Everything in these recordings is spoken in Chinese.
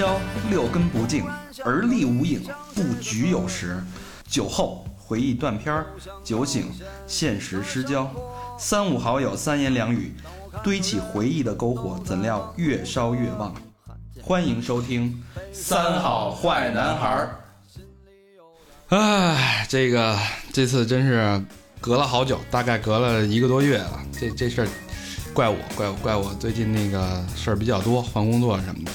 喧嚣，六根不净，而立无影，不局有时。酒后回忆断片儿，酒醒现实失焦。三五好友三言两语，堆起回忆的篝火，怎料越烧越旺。欢迎收听《三好坏男孩儿》。唉，这个这次真是隔了好久，大概隔了一个多月了。这这事儿怪我，怪我，怪我！最近那个事儿比较多，换工作什么的。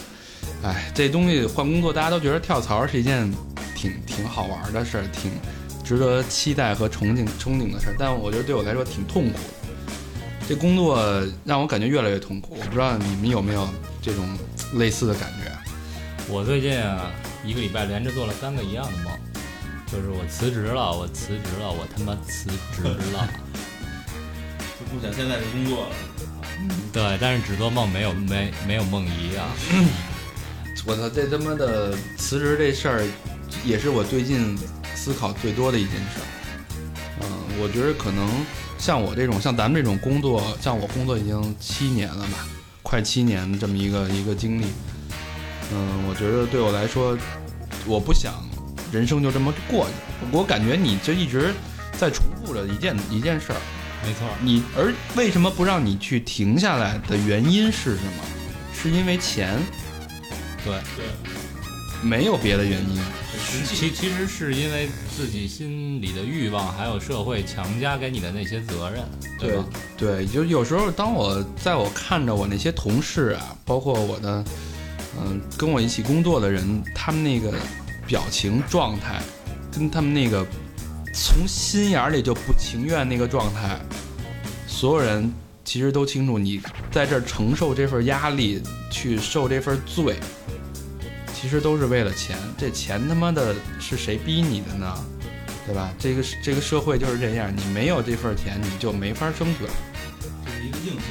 唉，这东西换工作，大家都觉得跳槽是一件挺挺好玩的事儿，挺值得期待和憧憬憧憬的事儿。但我觉得对我来说挺痛苦的。这工作让我感觉越来越痛苦。我不知道你们有没有这种类似的感觉？我最近啊，一个礼拜连着做了三个一样的梦，就是我辞职了，我辞职了，我他妈辞职了。就不想现在这工作了。对，但是只做梦没有没没有梦遗啊。我操，这他妈的辞职这事儿，也是我最近思考最多的一件事儿。嗯，我觉得可能像我这种，像咱们这种工作，像我工作已经七年了吧，快七年这么一个一个经历。嗯，我觉得对我来说，我不想人生就这么过去。我感觉你就一直在重复着一件一件事儿。没错，你而为什么不让你去停下来的原因是什么？是因为钱？对对，没有别的原因。其其实是因为自己心里的欲望，还有社会强加给你的那些责任，对吧？对，就有时候当我在我看着我那些同事啊，包括我的嗯跟我一起工作的人，他们那个表情状态，跟他们那个从心眼里就不情愿那个状态，所有人其实都清楚，你在这儿承受这份压力，去受这份罪。其实都是为了钱，这钱他妈的是谁逼你的呢？对吧？这个这个社会就是这样，你没有这份钱，你就没法生存。这是一个硬性。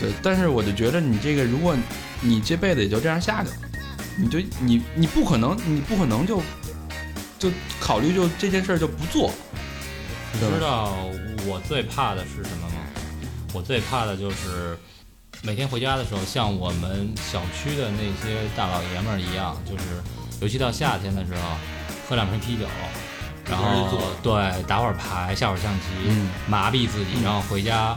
对，但是我就觉得你这个，如果你这辈子也就这样下去了，你就你你不可能，你不可能就就考虑就这件事就不做。你知道我最怕的是什么吗？我最怕的就是。每天回家的时候，像我们小区的那些大老爷们儿一样，就是尤其到夏天的时候，喝两瓶啤酒，然后对打会儿牌、下会儿象棋，麻痹自己，然后回家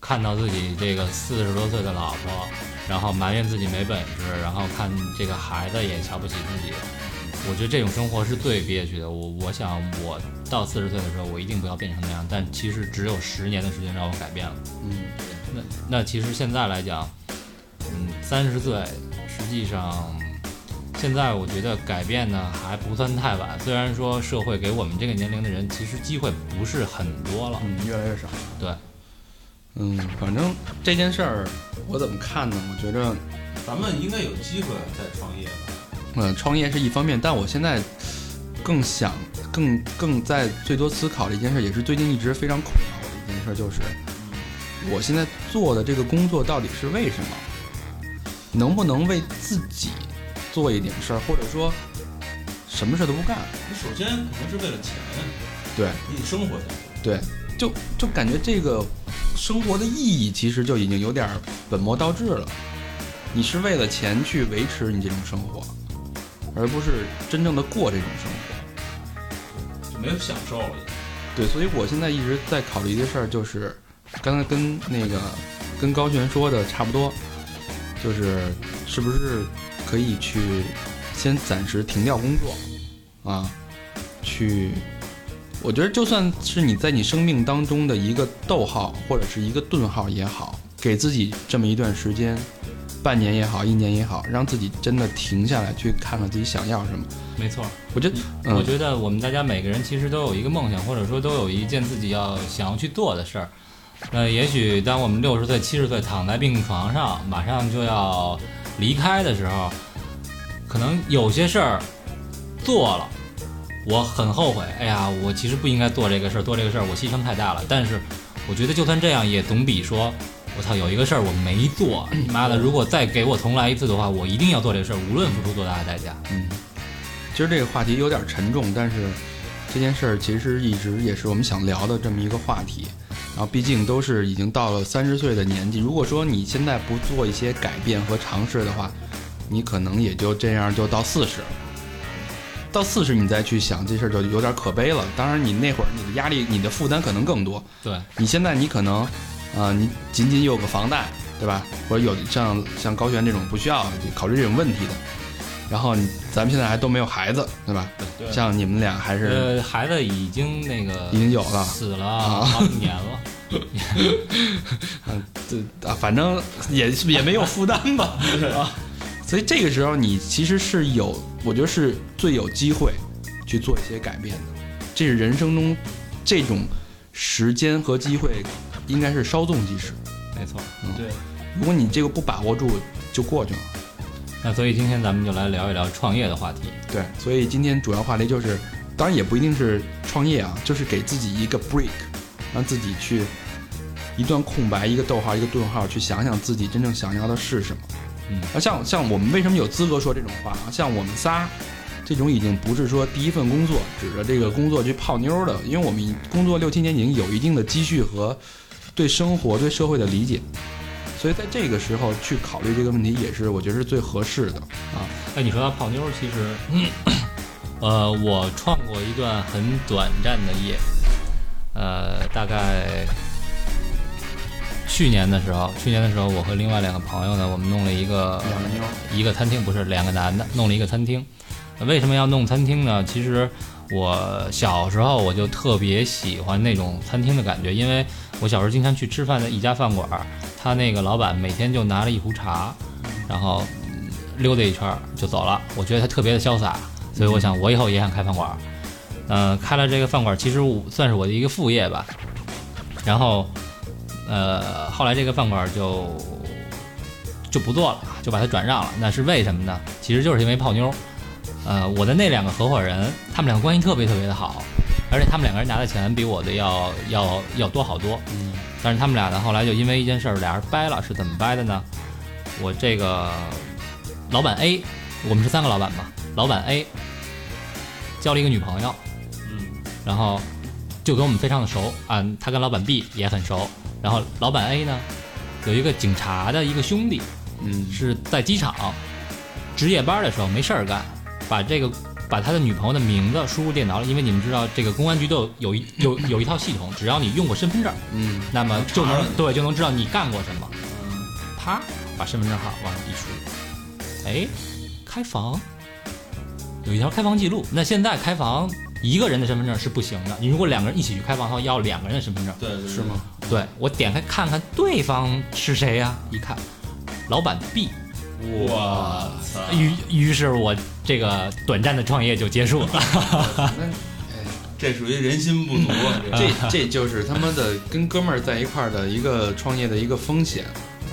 看到自己这个四十多岁的老婆，然后埋怨自己没本事，然后看这个孩子也瞧不起自己。我觉得这种生活是最憋屈的。我我想我到四十岁的时候，我一定不要变成那样。但其实只有十年的时间让我改变了。嗯。那那其实现在来讲，嗯，三十岁，实际上现在我觉得改变呢还不算太晚。虽然说社会给我们这个年龄的人其实机会不是很多了，嗯，越来越少。对，嗯，反正这件事儿我怎么看呢？我觉着咱们应该有机会再创业吧。嗯，创业是一方面，但我现在更想、更更在最多思考的一件事，也是最近一直非常苦恼的一件事，就是。我现在做的这个工作到底是为什么？能不能为自己做一点事儿，或者说什么事儿都不干？你首先肯定是为了钱，对，你生活下去。对，就就感觉这个生活的意义其实就已经有点本末倒置了。你是为了钱去维持你这种生活，而不是真正的过这种生活，就没有享受了。对，所以我现在一直在考虑一个事儿，就是。刚才跟那个跟高璇说的差不多，就是是不是可以去先暂时停掉工作啊？去，我觉得就算是你在你生命当中的一个逗号或者是一个顿号也好，给自己这么一段时间，半年也好，一年也好，让自己真的停下来，去看看自己想要什么。没错，我觉得，我觉得我们大家每个人其实都有一个梦想，或者说都有一件自己要想要去做的事儿。那也许当我们六十岁、七十岁躺在病床上，马上就要离开的时候，可能有些事儿做了，我很后悔。哎呀，我其实不应该做这个事儿，做这个事儿我牺牲太大了。但是我觉得就算这样，也总比说我操有一个事儿我没做，你妈的！如果再给我重来一次的话，我一定要做这个事儿，无论付出多大的代价。嗯，其实这个话题有点沉重，但是这件事儿其实一直也是我们想聊的这么一个话题。然后毕竟都是已经到了三十岁的年纪，如果说你现在不做一些改变和尝试的话，你可能也就这样就到四十了。到四十你再去想这事儿就有点可悲了。当然，你那会儿你的压力、你的负担可能更多。对，你现在你可能，啊、你仅仅有个房贷，对吧？或者有像像高璇这种不需要考虑这种问题的，然后你咱们现在还都没有孩子，对吧？对像你们俩还是呃，孩子已经那个已经有了，死了好几年了。这啊，反正也也没有负担吧，啊，所以这个时候你其实是有，我觉得是最有机会去做一些改变的，这是人生中这种时间和机会应该是稍纵即逝，没错。嗯对，如果你这个不把握住，就过去了。那所以今天咱们就来聊一聊创业的话题。对，所以今天主要话题就是，当然也不一定是创业啊，就是给自己一个 break，让自己去一段空白，一个逗号，一个顿号，去想想自己真正想要的是什么。嗯啊，像像我们为什么有资格说这种话啊？像我们仨，这种已经不是说第一份工作指着这个工作去泡妞的，因为我们工作六七年已经有一定的积蓄和对生活、对社会的理解，所以在这个时候去考虑这个问题，也是我觉得是最合适的啊。哎，你说到泡妞儿，其实，呃，我创过一段很短暂的业，呃，大概去年的时候，去年的时候，我和另外两个朋友呢，我们弄了一个两个妞一个餐厅，不是两个男的，弄了一个餐厅。呃为什么要弄餐厅呢？其实我小时候我就特别喜欢那种餐厅的感觉，因为我小时候经常去吃饭的一家饭馆，他那个老板每天就拿了一壶茶，然后溜达一圈就走了。我觉得他特别的潇洒，所以我想我以后也想开饭馆儿。嗯、开了这个饭馆，其实我算是我的一个副业吧。然后，呃，后来这个饭馆就就不做了，就把它转让了。那是为什么呢？其实就是因为泡妞。呃，我的那两个合伙人，他们两个关系特别特别的好，而且他们两个人拿的钱比我的要要要多好多。嗯但是他们俩呢，后来就因为一件事儿，俩人掰了，是怎么掰的呢？我这个老板 A，我们是三个老板嘛，老板 A 交了一个女朋友，嗯，然后就跟我们非常的熟啊，他跟老板 B 也很熟，然后老板 A 呢有一个警察的一个兄弟，嗯是在机场值夜班的时候没事儿干，把这个把他的女朋友的名字输入电脑里，因为你们知道这个公安局都有有一 有有一套系统，只要你用过身份证，嗯那么就能对就能知道你干过什么。嗯啪，把身份证号往上一输，哎，开房有一条开房记录。那现在开房一个人的身份证是不行的，你如果两个人一起去开房的话，要两个人的身份证。对是吗？？对我点开看看对方是谁呀、一看，老板 B。我操！于于是我这个短暂的创业就结束了。那这属于人心不足啊！这这这就是他妈的跟哥们儿在一块儿的一个创业的一个风险，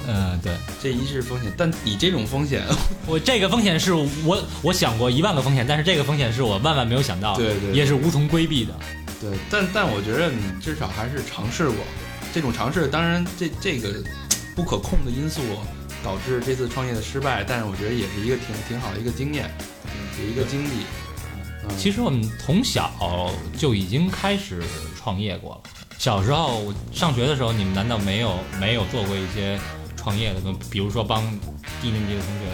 嗯，对这一是风险。但你这种风险，我这个风险是我我想过一万个风险，但是这个风险是我万万没有想到对对也是无从规避的。对，但但我觉得你至少还是尝试过，这种尝试，当然这这个不可控的因素导致这次创业的失败，但是我觉得也是一个挺挺好的一个经验，有一个经历。嗯其实我们从小就已经开始创业过了。小时候上学的时候，你们难道没有没有做过一些创业的？比如说帮低年级的同学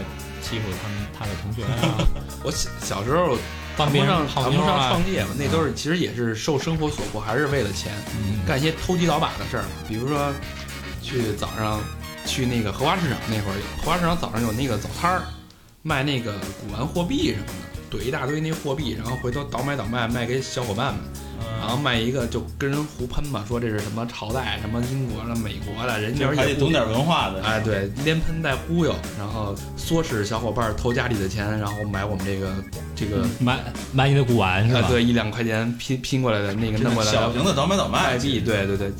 欺负他们他的同学啊，我小小时候谈不帮别人上谈不上泡妞啊，创业嘛，那都是其实也是受生活所迫，还是为了钱。嗯干一些偷鸡倒把的事儿，比如说去早上去那个荷花市场那会儿，荷花市场早上有那个早摊儿，卖那个古玩货币什么的，怼一大堆那货币，然后回头倒买倒卖卖给小伙伴们，然后卖一个就跟人胡喷嘛，说这是什么朝代，什么英国的、美国的，人家这还得懂点文化的。哎，对，连喷带忽悠，然后唆使小伙伴偷家里的钱，然后买我们这个这个，买买你的古玩是哎，吧？对，一两块钱拼拼过来的那个这弄过来的小型的倒买倒卖卖币，对对对。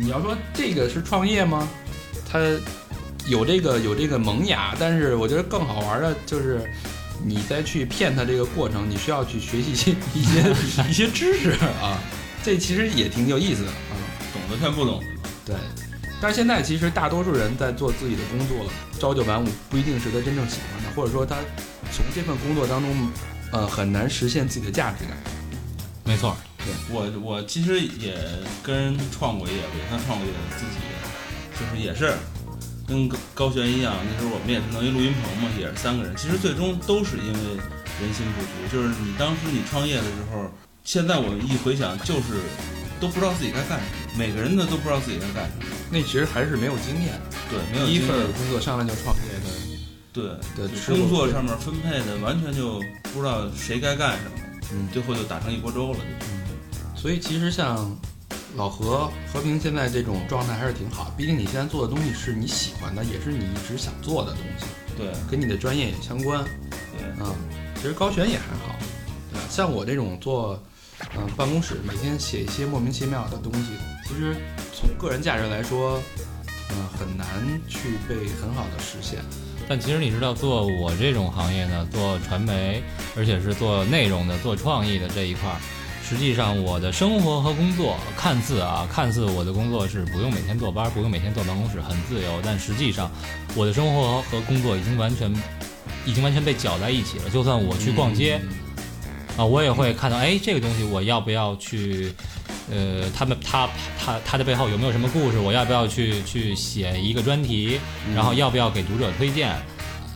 你要说这个是创业吗？它有这个有这个萌芽，但是我觉得更好玩的就是你再去骗他这个过程，你需要去学习一些一些一些知识啊，这其实也挺有意思的啊。懂得骗不懂的嘛。对，但是现在其实大多数人在做自己的工作，朝九晚五不一定是他真正喜欢的，或者说他从这份工作当中，呃，很难实现自己的价值感。没错，对我我其实也跟人创过业，也算创过业，自己就是也是跟高高璇一样，那时候我们也是弄一录音棚嘛，也是三个人。其实最终都是因为人心不足，就是你当时你创业的时候，现在我一回想，就是都不知道自己该干什么，每个人呢都不知道自己该干什么。那其实还是没有经验，对，没有第一份经验工作上来就创业的，对对就工作上面分配的完全就不知道谁该干什么，嗯，最后就打成一锅粥了。就所以其实像老何和平现在这种状态还是挺好，毕竟你现在做的东西是你喜欢的，也是你一直想做的东西，对跟你的专业也相关。对，啊，其实高璇也还好，对吧？像我这种做，嗯、办公室每天写一些莫名其妙的东西，其实从个人价值来说，嗯、很难去被很好的实现。但其实你知道，做我这种行业呢，做传媒，而且是做内容的、做创意的这一块儿，实际上我的生活和工作看似啊，看似我的工作是不用每天坐班，不用每天坐办公室，很自由，但实际上我的生活和工作已经完全，已经完全被搅在一起了。就算我去逛街，嗯啊，我也会看到，哎，这个东西我要不要去？呃，他们他他他的背后有没有什么故事？我要不要去去写一个专题？然后要不要给读者推荐？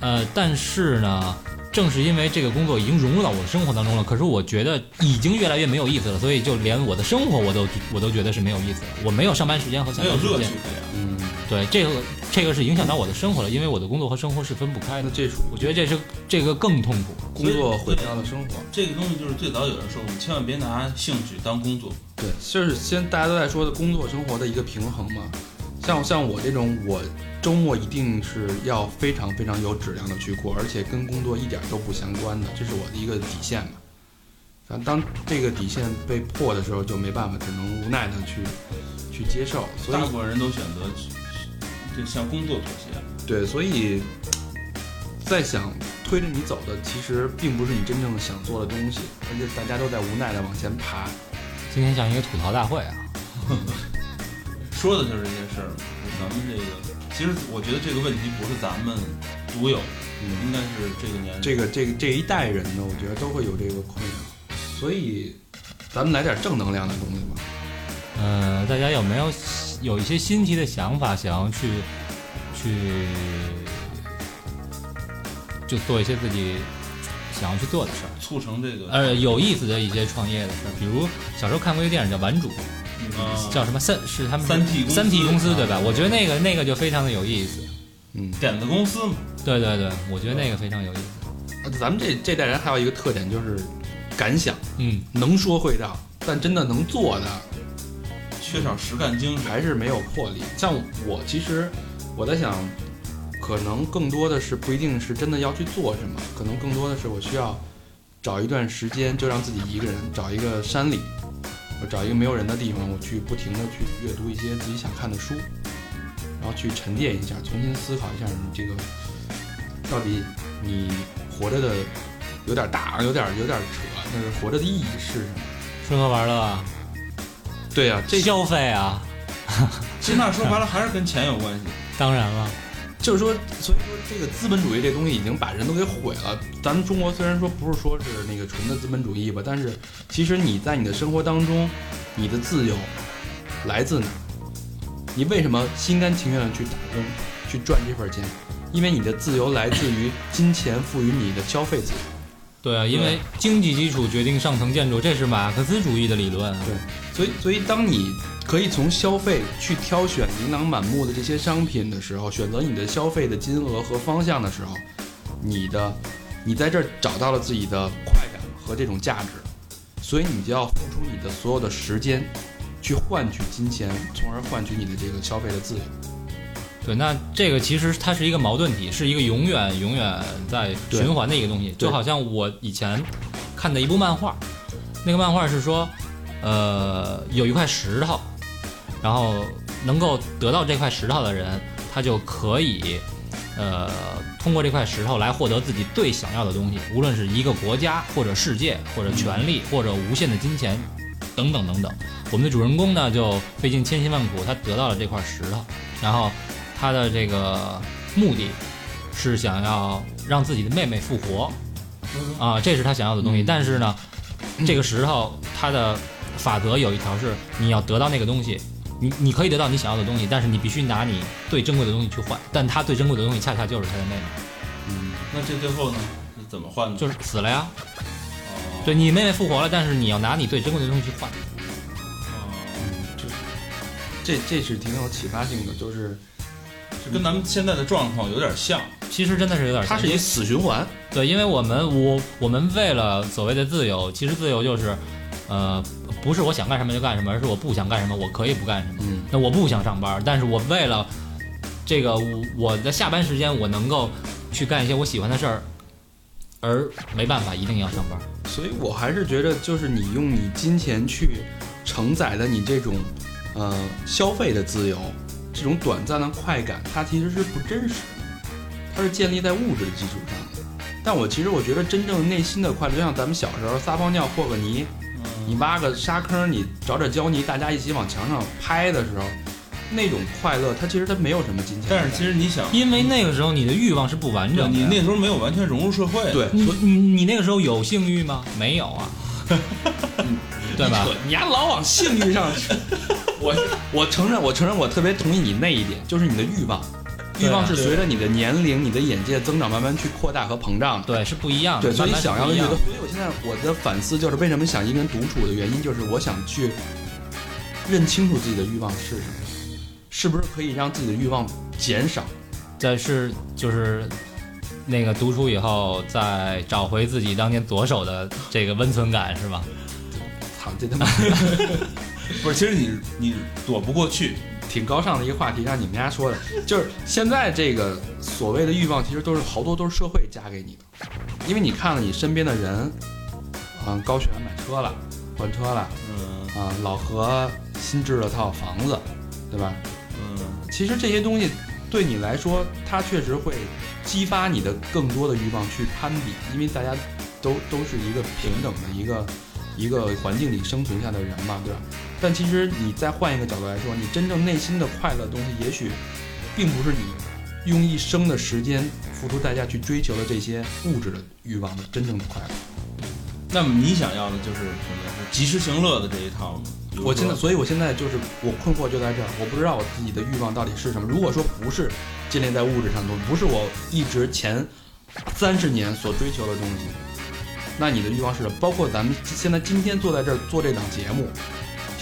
呃，但是呢，正是因为这个工作已经融入到我的生活当中了，可是我觉得已经越来越没有意思了，所以就连我的生活我都我都觉得是没有意思的。我没有上班时间和下班时间。嗯，对这个这个是影响到我的生活了，因为我的工作和生活是分不开的。那这属我觉得这是这个更痛苦。工作毁掉了生活。这个东西就是最早有人说我们，千万别拿兴趣当工作。对，就是现在大家都在说的工作生活的一个平衡嘛。像像我这种，我周末一定是要非常非常有质量的去过，而且跟工作一点都不相关的，这是我的一个底线嘛。反正当这个底线被破的时候，就没办法，只能无奈的去去接受。所以大部分人都选择去就向工作妥协。对，所以在想推着你走的，其实并不是你真正想做的东西，而且大家都在无奈的往前爬。今天像一个吐槽大会啊。说的就是这些事儿。咱们这个，其实我觉得这个问题不是咱们独有，嗯，应该是这个年这个这个这一代人呢，我觉得都会有这个困扰，所以咱们来点正能量的东西吧。呃，大家有没有有一些新奇的想法，想要去去就做一些自己想要去做的事儿？促成这个呃，有意思的一些创业的事儿，比如小时候看过一个电影叫《顽主》，啊叫什么三是他们三 T 公司三 T 公司对吧啊？我觉得那个那个就非常的有意思。嗯，点子公司嘛，对对对，我觉得那个非常有意思。呃咱们这这代人还有一个特点就是敢想，嗯，能说会道，但真的能做的缺少实干精神。还是没有魄力。像我其实我在想，可能更多的是不一定是真的要去做什么，可能更多的是我需要找一段时间，就让自己一个人找一个山里，我找一个没有人的地方，我去不停的去阅读一些自己想看的书，然后去沉淀一下，重新思考一下你这个到底你活着的有点大，有点有点扯，但是活着的意义是什么？吃喝玩乐啊，对呀、这消费啊，其实那说白了还是跟钱有关系。当然了，就是说，所以说这个资本主义这东西已经把人都给毁了。咱们中国虽然说不是说是那个纯的资本主义吧，但是其实你在你的生活当中，你的自由来自哪？你为什么心甘情愿的去打工，去赚这份钱？因为你的自由来自于金钱赋予你的消费自由。对啊，因为经济基础决定上层建筑，这是马克思主义的理论。对所以，所以当你可以从消费去挑选琳琅满目的这些商品的时候，选择你的消费的金额和方向的时候，你的你在这儿找到了自己的快感和这种价值，所以你就要付出你的所有的时间，去换取金钱，从而换取你的这个消费的自由。对，那这个其实它是一个矛盾体，是一个永远永远在循环的一个东西。就好像我以前看的一部漫画，那个漫画是说，呃，有一块石头，然后能够得到这块石头的人，他就可以，呃，通过这块石头来获得自己最想要的东西，无论是一个国家或者世界或者权力或者无限的金钱，等等等等。我们的主人公呢，就费尽千辛万苦，他得到了这块石头，然后他的这个目的是想要让自己的妹妹复活，啊，这是他想要的东西。嗯但是呢，这个石头它的法则有一条是，你要得到那个东西，你你可以得到你想要的东西，但是你必须拿你最珍贵的东西去换，但他最珍贵的东西恰恰就是他的妹妹，嗯，那这最后呢是怎么换的？就是死了呀。哦，对你妹妹复活了，但是你要拿你最珍贵的东西去换。哦，就是这这是挺有启发性的，就是是跟咱们现在的状况有点像。其实真的是有点像，它是一死循环。对，因为我们我我们为了所谓的自由，其实自由就是，呃，不是我想干什么就干什么，而是我不想干什么，我可以不干什么。嗯，那我不想上班，但是我为了这个我我的下班时间，我能够去干一些我喜欢的事儿，而没办法一定要上班。所以我还是觉得，就是你用你金钱去承载的你这种呃消费的自由，这种短暂的快感，它其实是不真实的，它是建立在物质的基础上的。但我其实我觉得，真正内心的快乐，就像咱们小时候撒泡尿和个泥，你挖个沙坑，你找点胶泥，大家一起往墙上拍的时候，那种快乐，它其实它没有什么金钱。但是其实你想，因为那个时候你的欲望是不完整的。你那时候没有完全融入社会。对，你所以你你那个时候有性欲吗？没有啊，对吧？你还老往性欲上去。我我承认，我承认，我特别同意你那一点，就是你的欲望，欲望是随着你的年龄、你的眼界增长，慢慢去扩大和膨胀的。对，是不一样的。对，所以想要的欲望，不一样的所以我现在我的反思就是为什么想一个人独处的原因，就是我想去认清楚自己的欲望是什么，是不是可以让自己的欲望减少。但是就是那个独处以后，再找回自己当年左手的这个温存感，是吧？操，这他妈不是，其实你你躲不过去。挺高尚的一个话题，让你们家说的，就是现在这个所谓的欲望，其实都是好多都是社会加给你的，因为你看了你身边的人，嗯，高璇买车了，换车了，嗯啊，老何新置了套房子，对吧？嗯，其实这些东西对你来说，它确实会激发你的更多的欲望去攀比，因为大家都都是一个平等的一个一个环境里生存下的人嘛，对吧？但其实你再换一个角度来说，你真正内心的快乐的东西，也许并不是你用一生的时间付出代价去追求的这些物质的欲望的真正的快乐。那么你想要的就是什么？是及时行乐的这一套吗？我现在，所以我现在就是我困惑就在这儿，我不知道我自己的欲望到底是什么。如果说不是建立在物质上的东西，不是我一直前三十年所追求的东西，那你的欲望是什么？包括咱们现在今天坐在这儿做这档节目，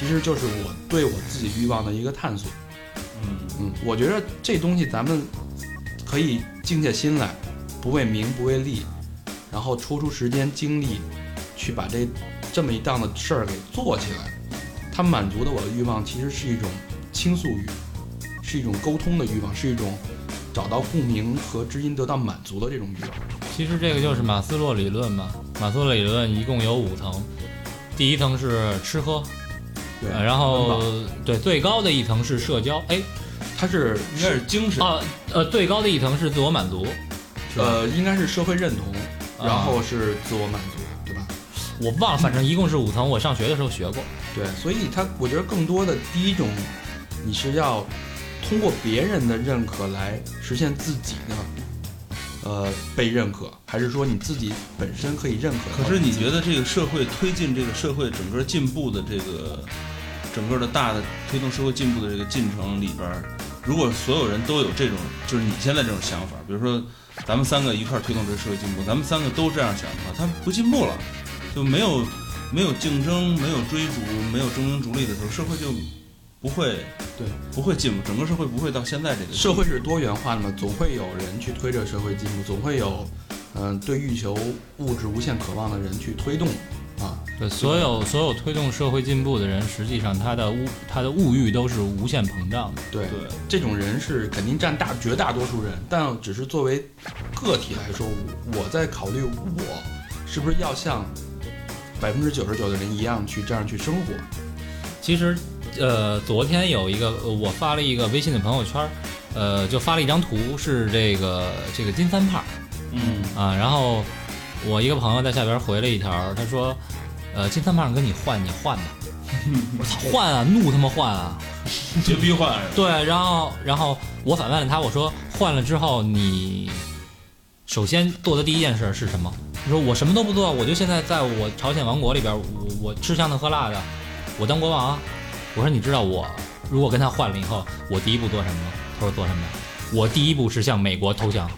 其实就是我对我自己欲望的一个探索。嗯，嗯，我觉得这东西咱们可以静下心来，不为名不为利，然后抽出时间精力去把这这么一档的事儿给做起来。它满足的我的欲望其实是一种倾诉欲，是一种沟通的欲望，是一种找到共鸣和知音得到满足的这种欲望。其实这个就是马斯洛理论嘛。马斯洛理论一共有五层，第一层是吃喝，对，呃然后对最高的一层是社交，哎，它是应该是精神。啊呃最高的一层是自我满足，呃，应该是社会认同，啊然后是自我满足，对吧？我忘了，反正一共是五层，我上学的时候学过。对，所以它我觉得更多的第一种，你是要通过别人的认可来实现自己的呃被认可，还是说你自己本身可以认可？可是你觉得这个社会推进这个社会整个进步的这个整个的大的推动社会进步的这个进程里边，如果所有人都有这种就是你现在这种想法，比如说咱们三个一块儿推动这个社会进步，咱们三个都这样想的话，它不进步了，就没有没有竞争，没有追逐，没有争名逐利的时候，社会就不会对不会进步，整个社会不会到现在这个社会是多元化的嘛，总会有人去推着社会进步，总会有嗯、对欲求物质无限渴望的人去推动啊。对，所有所有推动社会进步的人，实际上他的物他的物欲都是无限膨胀的。对，对。这种人是肯定占大绝大多数人，但只是作为个体来说，我我在考虑我是不是要像百分之九十九的人一样去这样去生活。其实，呃，昨天有一个呃我发了一个微信的朋友圈儿，呃，就发了一张图，是这个这个金三胖嗯啊，然后我一个朋友在下边回了一条，他说，呃，金三胖跟你换，你换吧。我操，换啊，怒他妈换啊！绝逼换是吧？对，然后然后我反问了他，我说换了之后你首先做的第一件事是什么？他说我什么都不做，我就现在在我朝鲜王国里边，我我吃香的喝辣的，我当国王。我说你知道我如果跟他换了以后，我第一步做什么吗？他说做什么？我第一步是向美国投降。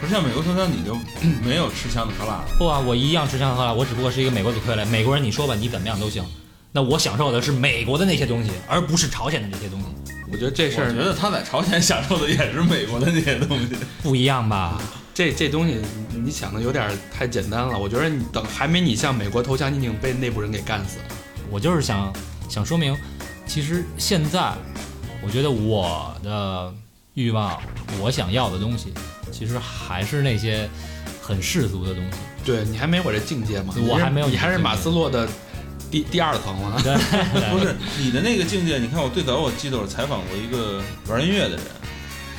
嗯，可是像美国投降，你就 没有吃香的喝辣的。不啊，我一样吃香喝辣，我只不过是一个美国的傀儡。美国人，你说吧，你怎么样都行。那我享受的是美国的那些东西，而不是朝鲜的那些东西，我觉得这事儿我觉得他在朝鲜享受的也是美国的那些东西。不一样吧？这这东西你你想的有点太简单了。我觉得你等还没你向美国投降，你已经被内部人给干死了。我就是想想说明，其实现在，我觉得我的欲望，我想要的东西，其实还是那些很世俗的东西。对你还没我这境界吗？我还没有你还是马斯洛的第第二层了。对，不是你的那个境界，你看我最早我记得我采访过一个玩音乐的人，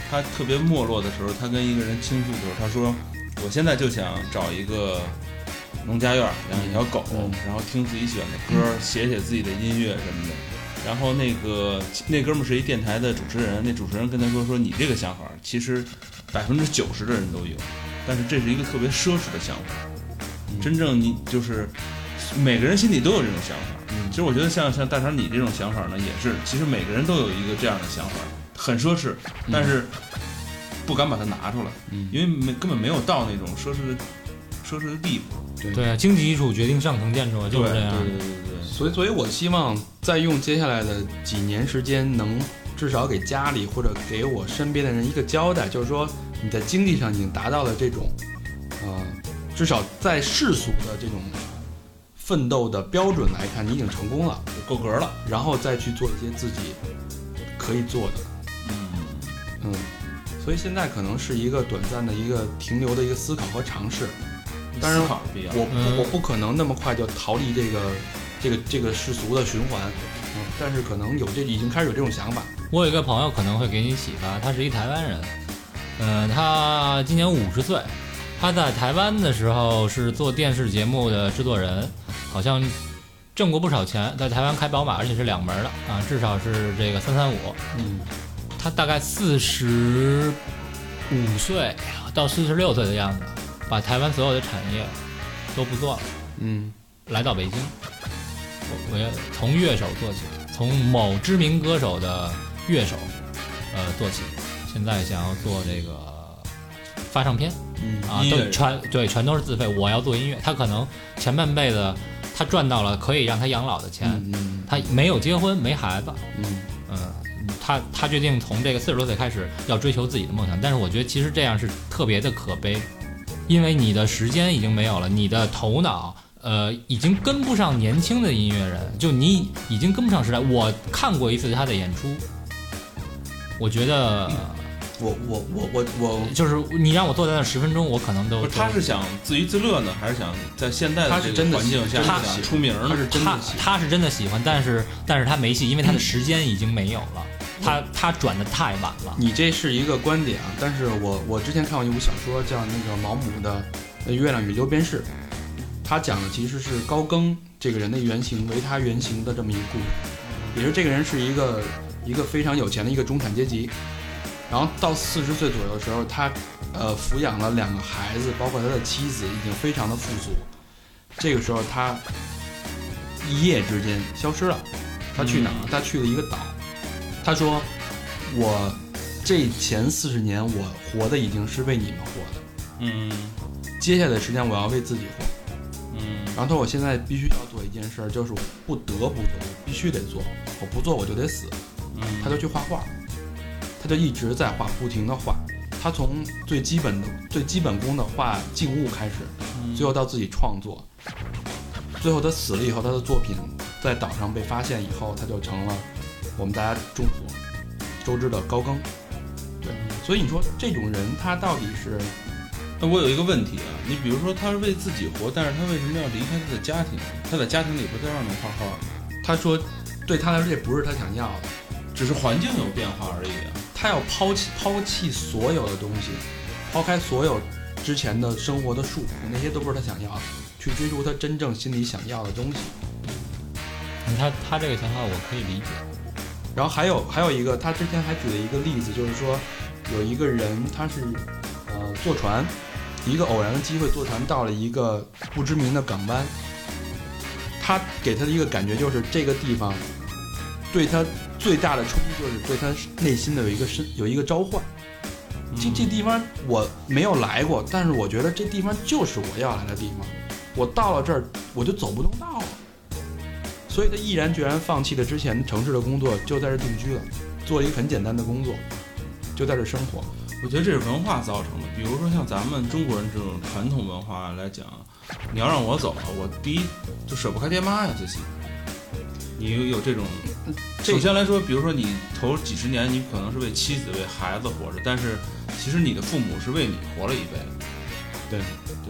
他特别没落的时候，他跟一个人倾诉的时候，他说：“我现在就想找一个农家院，养一条狗，嗯然后听自己喜欢的歌，写写自己的音乐什么的。”然后那个那哥们儿是一电台的主持人，那主持人跟他说：“说你这个想法，其实百分之九十的人都有，但是这是一个特别奢侈的想法。真正你就是每个人心里都有这种想法。嗯其实我觉得像像大肠你这种想法呢，也是其实每个人都有一个这样的想法，很奢侈，但是不敢把它拿出来，嗯因为没根本没有到那种奢侈的奢侈的地步。对对啊，经济基础决定上层建筑，就是这样。对对对对对。所以，所以我希望在用接下来的几年时间，能至少给家里或者给我身边的人一个交代，就是说你在经济上已经达到了这种，呃，至少在世俗的这种奋斗的标准来看，你已经成功了，就够格了。然后再去做一些自己可以做的，嗯，嗯，所以现在可能是一个短暂的一个停留的一个思考和尝试，当然。我嗯我不可能那么快就逃离这个这个这个世俗的循环，嗯，但是可能有这已经开始有这种想法，我有一个朋友可能会给你启发，他是一台湾人，嗯、他今年五十岁，他在台湾的时候是做电视节目的制作人，好像挣过不少钱，在台湾开宝马，而且是两门的啊，至少是这个三三五。嗯。他大概四十五岁到四十六岁的样子，把台湾所有的产业都不做了。嗯。来到北京，我我要从乐手做起，从某知名歌手的乐手，呃做起。现在想要做这个发唱片嗯啊，都全对全都是自费。我要做音乐，他可能前半辈子他赚到了可以让他养老的钱，嗯他没有结婚没孩子，嗯嗯，他他决定从这个四十多岁开始要追求自己的梦想，但是我觉得其实这样是特别的可悲，因为你的时间已经没有了，你的头脑呃已经跟不上年轻的音乐人，就你已经跟不上时代。我看过一次他的演出，我觉得我我我我我就是你让我坐在那十分钟，我可能都，他是想自娱自乐呢，还是想在现在的环境下出名呢？他是真他的喜欢，他是真的喜欢，但是但是他没戏，因为他的时间已经没有了，他他转的太晚了。你这是一个观点啊，但是我我之前看过一部小说叫那个毛姆的《月亮与六便士》，他讲的其实是高更这个人的原型为他原型的这么一个故事，也是这个人是一个一个非常有钱的一个中产阶级，然后到四十岁左右的时候，他呃抚养了两个孩子，包括他的妻子，已经非常的富足，这个时候他一夜之间消失了，他去哪儿？他去了一个岛，他说我这前四十年我活的已经是为你们活的，嗯接下来的时间我要为自己活。嗯然后他说我现在必须要做一件事儿，就是我不得不做，我必须得做，我不做我就得死。嗯，他就去画画，他就一直在画，不停的画。他从最基本的最基本功的画静物开始，嗯最后到自己创作，最后他死了以后，他的作品在岛上被发现以后，他就成了我们大家众所周知的高更。对，所以你说这种人他到底是那我有一个问题啊，你比如说他是为自己活，但是他为什么要离开他的家庭？他在家庭里不照样能画画吗？他说对他来说这不是他想要的，只是环境有变化而已啊。他要抛弃抛弃所有的东西，抛开所有之前的生活的束缚，那些都不是他想要的，去追逐他真正心里想要的东西。他他这个想法我可以理解。然后还有还有一个，他之前还举了一个例子，就是说有一个人他是呃坐船，一个偶然的机会坐船到了一个不知名的港湾，他给他的一个感觉就是这个地方对他最大的冲击就是对他内心的有一个深有一个召唤。这这地方我没有来过，但是我觉得这地方就是我要来的地方。我到了这儿，我就走不动道了，所以他毅然决然放弃了之前城市的工作，就在这定居了，做了一个很简单的工作，就在这生活。我觉得这是文化造成的。比如说像咱们中国人这种传统文化来讲，你要让我走了，我第一就舍不开爹妈呀，最起码。你有有这种，首先来说，比如说你头几十年，你可能是为妻子、为孩子活着，但是其实你的父母是为你活了一辈子。对，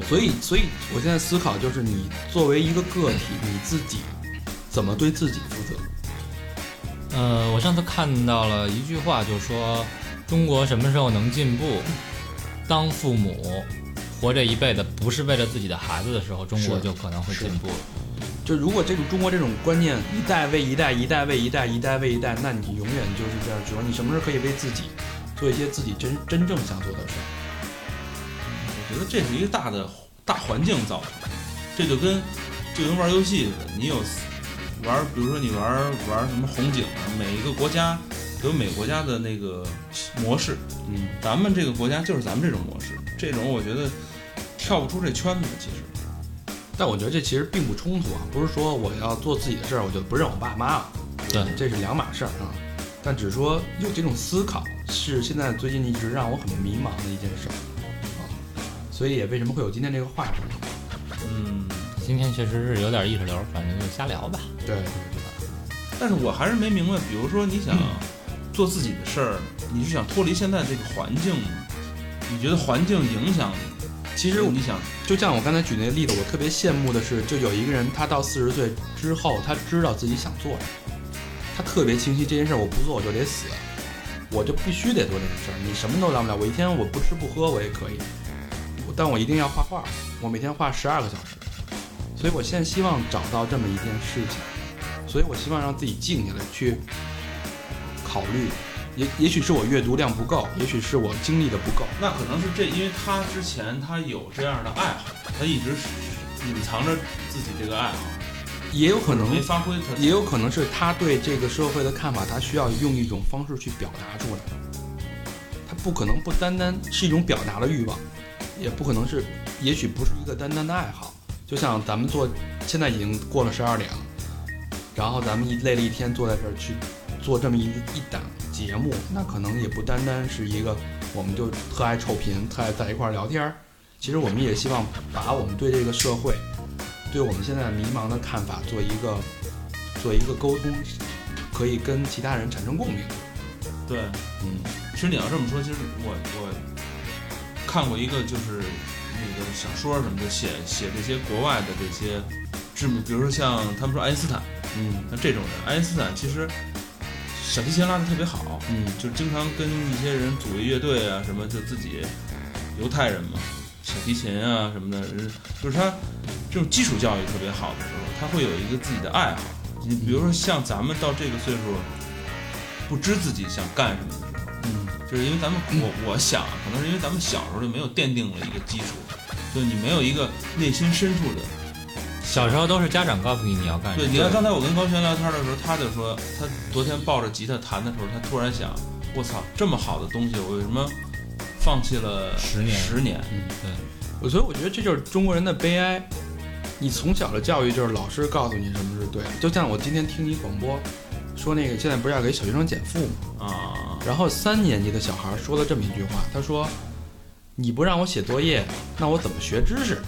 所以，所以我现在思考就是，你作为一个个体，你自己怎么对自己负责？呃，我上次看到了一句话，就说中国什么时候能进步？当父母活这一辈子不是为了自己的孩子的时候，中国就可能会进步。就如果这种中国这种观念一代为一代，一代为一代，一代为一代，那你永远就是这样指望你什么时候可以为自己做一些自己真真正想做的事儿。我觉得这是一个大的大环境造成的，这就跟就跟玩游戏似的，你有玩，比如说你玩玩什么红警啊，每一个国家有美国家的那个模式，嗯，咱们这个国家就是咱们这种模式，这种我觉得跳不出这圈子，其实。但我觉得这其实并不冲突啊，不是说我要做自己的事儿，我就不认我爸妈了，对这是两码事儿啊。但只是说有这种思考，是现在最近一直让我很迷茫的一件事儿啊。所以也为什么会有今天这个话题？嗯，今天确实是有点意识流，反正就瞎聊吧。对，但是我还是没明白，比如说你想 做自己的事儿，你是想脱离现在这个环境吗？你觉得环境影响你？其实你想，就像我刚才举那个例子，我特别羡慕的是，就有一个人，他到四十岁之后，他知道自己想做什么，他特别清晰这件事儿，我不做我就得死，我就必须得做这件事儿。你什么都当不了，我一天我不吃不喝我也可以，但我一定要画画，我每天画十二个小时。所以我现在希望找到这么一件事情，所以我希望让自己静下来去考虑，也也许是我阅读量不够，也许是我经历的不够。那可能是这，因为他之前他有这样的爱好，他一直是隐藏着自己这个爱好，也有可能没发挥。也有可能是他对这个社会的看法，他需要用一种方式去表达出来。他不可能不单单是一种表达的欲望，也不可能是，也许不是一个单单的爱好。就像咱们做，现在已经过了十二点了，然后咱们一累了一天坐在这儿去做这么一一档节目，那可能也不单单是一个我们就特爱臭贫，特爱在一块儿聊天儿。其实我们也希望把我们对这个社会，对我们现在迷茫的看法做一个做一个沟通，可以跟其他人产生共鸣。对，嗯，其实你要这么说，其实我我看过一个就是那个小说什么的，写写这些国外的这些知名，比如说像他们说爱因斯坦，嗯像这种人，爱因斯坦其实小提琴拉得特别好，嗯就经常跟一些人组一乐队啊，什么就自己犹太人嘛，小提琴啊什么的，人就是他这种基础教育特别好的时候，他会有一个自己的爱好。你比如说像咱们到这个岁数，不知自己想干什么的时候，嗯就是因为咱们我我想，可能是因为咱们小时候就没有奠定了一个基础，就你没有一个内心深处的。小时候都是家长告诉你你要干什么对，你看刚才我跟高轩聊天的时候，他就说他昨天抱着吉他弹的时候，他突然想，我操，这么好的东西，我为什么放弃了十年十年，嗯，对，我所以我觉得这就是中国人的悲哀。你从小的教育就是老师告诉你什么是对的，就像我今天听你广播说那个现在不是要给小学生减负吗？啊，然后三年级的小孩说了这么一句话，他说：“你不让我写作业，那我怎么学知识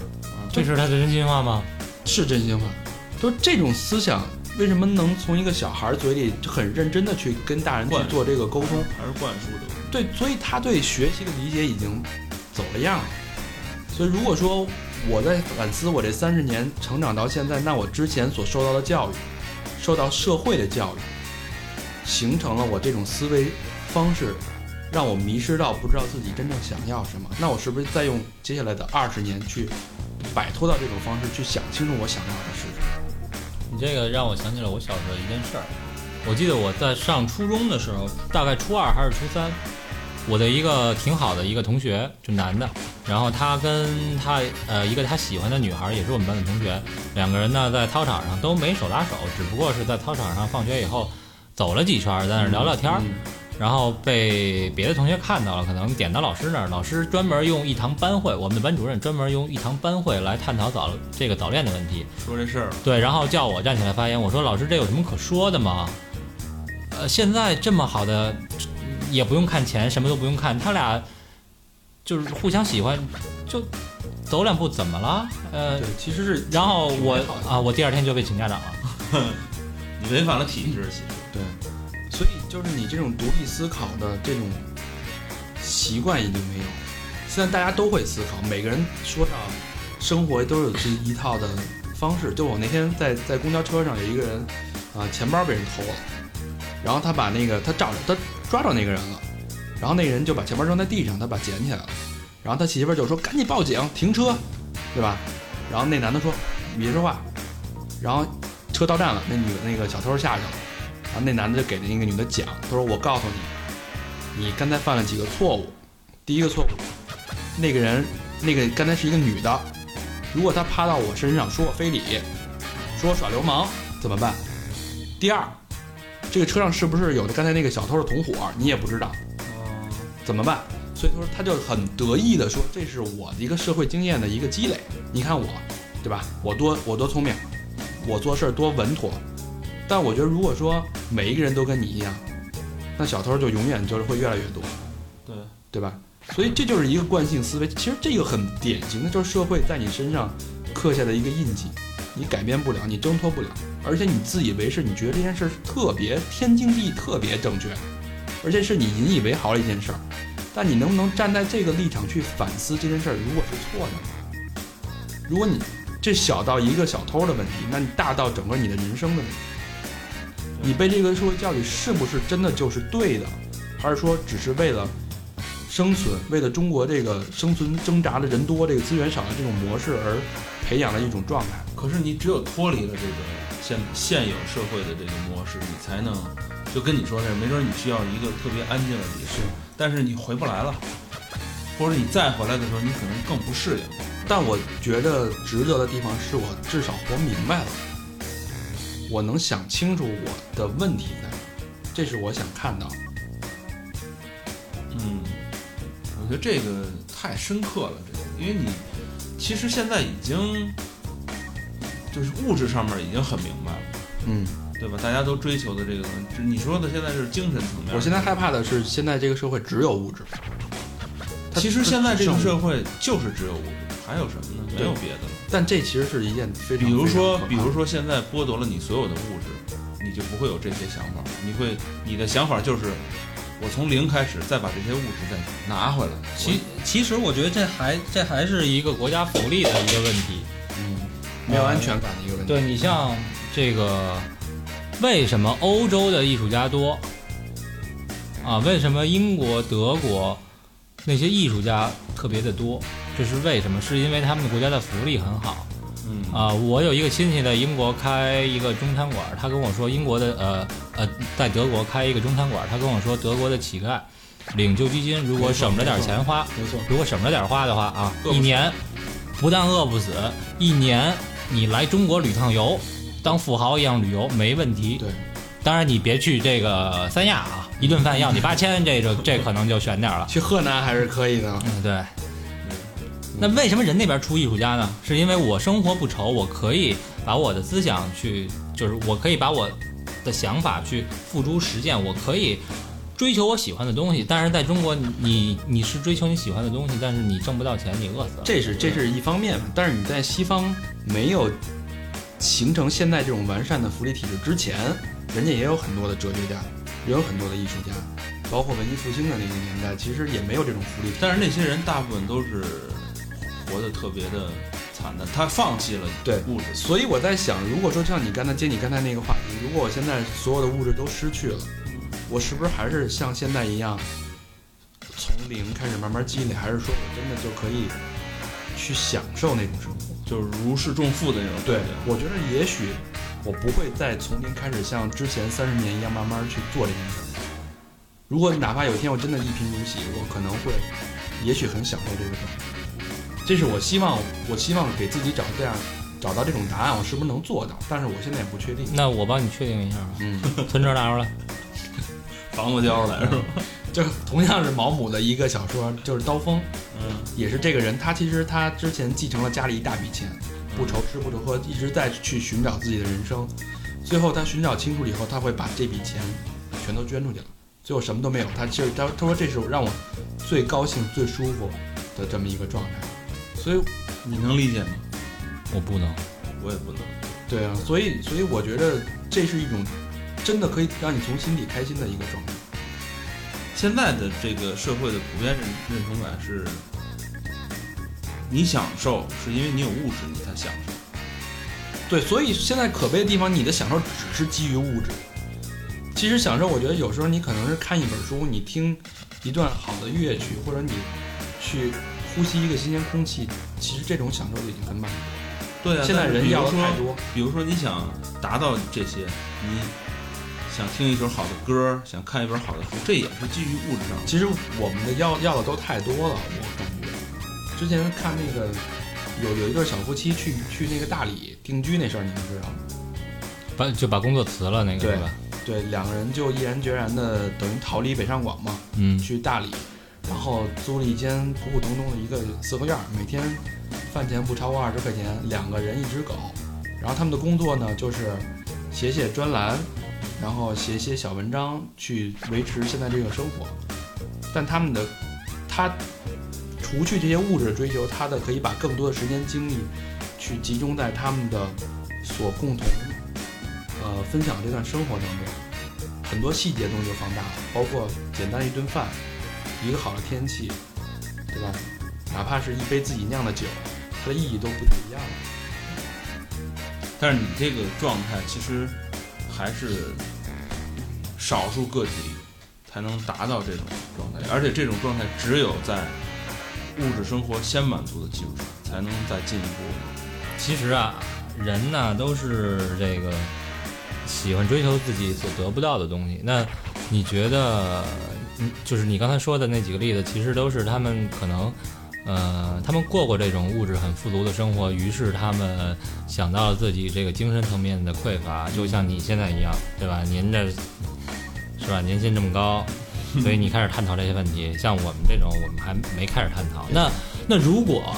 这是他的真心话吗？？”是真心话。就这种思想为什么能从一个小孩嘴里就很认真的去跟大人去做这个沟通？还是灌输的。对，所以他对学习的理解已经走了样了。所以如果说我在反思我这三十年成长到现在，那我之前所受到的教育，受到社会的教育，形成了我这种思维方式，让我迷失到不知道自己真正想要什么。那我是不是再用接下来的二十年去摆脱到这种方式，去想清楚我想要的是什么？你这个让我想起了我小时候一件事儿。我记得我在上初中的时候，大概初二还是初三，我的一个挺好的一个同学，就男的，然后他跟他呃一个他喜欢的女孩，也是我们班的同学，两个人呢在操场上都没手拉手，只不过是在操场上放学以后，走了几圈，在那儿聊聊天儿，嗯然后被别的同学看到了，可能点到老师那儿，老师专门用一堂班会，我们的班主任专门用一堂班会来探讨早这个早恋的问题。说这事儿，对，然后叫我站起来发言，我说老师这有什么可说的吗？呃，现在这么好的，也不用看钱，什么都不用看，他俩就是互相喜欢，就走两步怎么了？呃，对，其实是然后我啊，我第二天就被请家长了。你违反了体制，就是你这种独立思考的这种习惯已经没有了。现在大家都会思考，每个人说到生活都有这一套的方式。就我那天在在公交车上有一个人啊、钱包被人偷了，然后他把那个他找着他抓着那个人了，然后那个人就把钱包扔在地上，他把捡起来了，然后他媳妇就说赶紧报警，停车，对吧？然后那男的说你别说话，然后车到站了，那女的那个小偷下去了。然后那男的就给那个女的讲，他说：“我告诉你，你刚才犯了几个错误。第一个错误，那个人，那个刚才是一个女的，如果她趴到我身上说我非礼，说我耍流氓，怎么办？第二，这个车上是不是有的刚才那个小偷的同伙，你也不知道，怎么办？所以说他就很得意的说，这是我的一个社会经验的一个积累。你看我，对吧？我多我多聪明，我做事儿多稳妥。但我觉得，如果说每一个人都跟你一样，那小偷就永远就是会越来越多，对，对吧？所以这就是一个惯性思维。其实这个很典型的就是社会在你身上刻下的一个印记，你改变不了，你挣脱不了，而且你自以为是，你觉得这件事儿特别天经地义、特别正确，而且是你引以为豪的一件事儿。但你能不能站在这个立场去反思这件事儿，如果是错的？如果你这小到一个小偷的问题，那你大到整个你的人生的问题。你被这个社会教育是不是真的就是对的，还是说只是为了生存，为了中国这个生存挣扎的人多、这个资源少的这种模式而培养的一种状态？可是你只有脱离了这个现现有社会的这个模式，你才能就跟你说这，没准你需要一个特别安静的地方，但是你回不来了，或者你再回来的时候，你可能更不适应。但我觉得值得的地方是我至少活明白了，我能想清楚我的问题在哪，这是我想看到的。嗯，我觉得这个太深刻了，这个，因为你其实现在已经就是物质上面已经很明白了，嗯，对吧？大家都追求的这个东西，你说的现在是精神层面。我现在害怕的是，现在这个社会只有物质。其实现在这个社会就是只有物质，还有什么呢？没有别的了。但这其实是一件非常，比如说比如说现在剥夺了你所有的物质，你就不会有这些想法，你会你的想法就是我从零开始，再把这些物质再拿回来。其其实我觉得这还这还是一个国家福利的一个问题。嗯，没有安全感的一个问题。对你像这个，为什么欧洲的艺术家多啊？为什么英国、德国那些艺术家特别的多？这是为什么？是因为他们国家的福利很好嗯啊。我有一个亲戚在英国开一个中餐馆，他跟我说，英国的呃呃，在德国开一个中餐馆，他跟我说，德国的乞丐领救济金，如果省着点钱花，没错，如果省着点花的话啊，一年不但饿不死，一年你来中国旅趟游，当富豪一样旅游没问题。对，当然你别去这个三亚啊，一顿饭要你八千，这个这可能就悬点儿了。去河南还是可以的。嗯，对。那为什么人那边出艺术家呢？是因为我生活不愁，我可以把我的思想去，就是我可以把我的想法去付诸实践，我可以追求我喜欢的东西。但是在中国，你你你是追求你喜欢的东西，但是你挣不到钱，你饿死了。这是这是一方面，但是你在西方没有形成现在这种完善的福利体制之前，人家也有很多的哲学家，也有很多的艺术家，包括文艺复兴的那个年代，其实也没有这种福利体制。但是那些人大部分都是活得特别的惨淡，他放弃了对物质。所以我在想，如果说像你刚才接你刚才那个话题，如果我现在所有的物质都失去了，我是不是还是像现在一样，从零开始慢慢积累，还是说我真的就可以去享受那种生活？就是如释重负的那种对，我觉得也许我不会再从零开始像之前三十年一样慢慢去做这件事。如果哪怕有一天我真的一贫如洗，我可能会，也许很享受这个状态。这是我希望，我希望给自己找这样找到这种答案，我是不是能做到？但是我现在也不确定。那我帮你确定一下吧。嗯，存折拿出来。房子交出来是吧？就同样是毛姆的一个小说，就是《刀锋》，嗯，也是这个人，他其实他之前继承了家里一大笔钱，不愁吃不愁喝，一直在去寻找自己的人生。最后他寻找清楚了以后，他会把这笔钱全都捐出去了。最后什么都没有，他其实他他说这是让我最高兴、最舒服的这么一个状态。所以你能理解吗？我不能。我也不能。对啊，所以所以我觉得这是一种真的可以让你从心底开心的一个状态。现在的这个社会的普遍认认同感是，你享受是因为你有物质，你才享受。对，所以现在可悲的地方，你的享受只是基于物质。其实享受，我觉得有时候你可能是看一本书，你听一段好的乐曲，或者你去呼吸一个新鲜空气，其实这种享受就已经很满足。对啊，现在人要的太多。比如说你想达到这些，你想听一首好的歌，想看一本好的书，这也是基于物质上。其实我们的要要的都太多了，我感觉。之前看那个有有一对小夫妻去去那个大理定居那事儿，你们知道吗？把就把工作辞了那个对吧？对，两个人就毅然决然的等于逃离北上广嘛，嗯，去大理，然后租了一间普普通通的一个四合院，每天饭钱不超过二十块钱，两个人一只狗，然后他们的工作呢就是写写专栏，然后写写小文章去维持现在这个生活，但他们的他除去这些物质的追求，他的可以把更多的时间精力去集中在他们的所共同。呃，分享这段生活当中，很多细节东西就放大了，包括简单一顿饭，一个好的天气，对吧？哪怕是一杯自己酿的酒，它的意义都不一样了。但是你这个状态其实还是少数个体才能达到这种状态，而且这种状态只有在物质生活先满足的基础上，才能再进一步。其实啊，人呢都是这个。喜欢追求自己所得不到的东西，那你觉得，就是你刚才说的那几个例子，其实都是他们可能，呃，他们过过这种物质很富足的生活，于是他们想到了自己这个精神层面的匮乏，就像你现在一样，对吧？您这，是吧？年薪这么高，所以你开始探讨这些问题。像我们这种，我们还没开始探讨。那那如果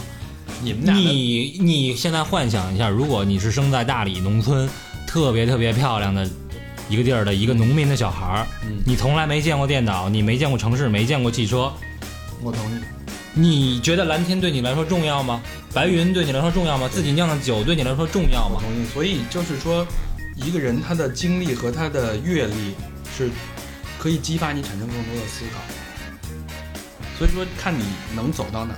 你们你你现在幻想一下，如果你是生在大理农村。特别特别漂亮的一个地儿的一个农民的小孩儿，你从来没见过电脑，你没见过城市，没见过汽车，我同意。你觉得蓝天对你来说重要吗？白云对你来说重要吗？自己酿的酒对你来说重要吗？同意。所以就是说，一个人他的经历和他的阅历是可以激发你产生更多的思考。所以说，看你能走到哪，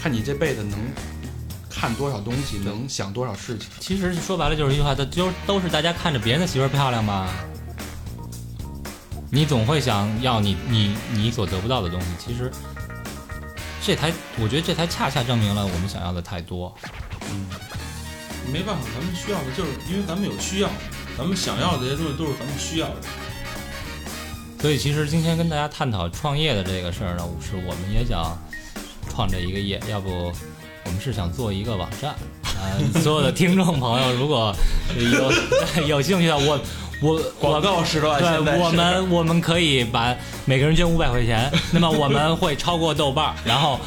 看你这辈子能。看多少东西，能想多少事情。其实说白了就是一句话，都就都是大家看着别人的媳妇儿漂亮吧。你总会想要你你你所得不到的东西。其实这才，我觉得这才恰恰证明了我们想要的太多。嗯，没办法，咱们需要的就是因为咱们有需要，咱们想要的这些东西都是咱们需要的。所以其实今天跟大家探讨创业的这个事儿呢，是我们也想创这一个业，要不。我们是想做一个网站，呃，所有的听众朋友如果有 有兴趣的，我我广告时段，对，我们我们可以把每个人捐五百块钱，那么我们会超过豆瓣，然后。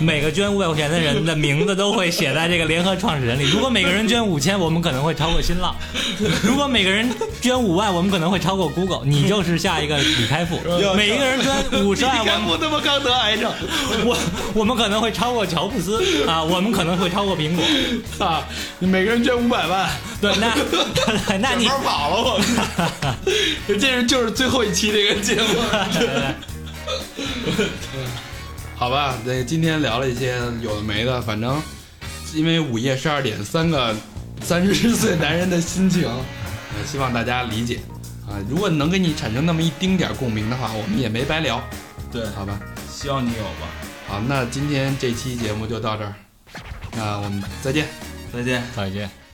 每个捐五百块钱的人的名字都会写在这个联合创始人里。如果每个人捐五千，我们可能会超过新浪；如果每个人捐五万，我们可能会超过 Google。你就是下一个李开复。每一个人捐五十万，李开复他妈刚得癌症，我我们可能会超过乔布斯啊，我们可能会超过苹果。啊，每个人捐五百万，对，那那你跑了我。这是就是最后一期这个节目。好吧，那今天聊了一些有的没的，反正因为午夜十二点，三个三十岁男人的心情，希望大家理解啊。如果能给你产生那么一丁点共鸣的话，我们也没白聊。对，好吧，希望你有吧。好，那今天这期节目就到这儿，那我们再见，再见，再见。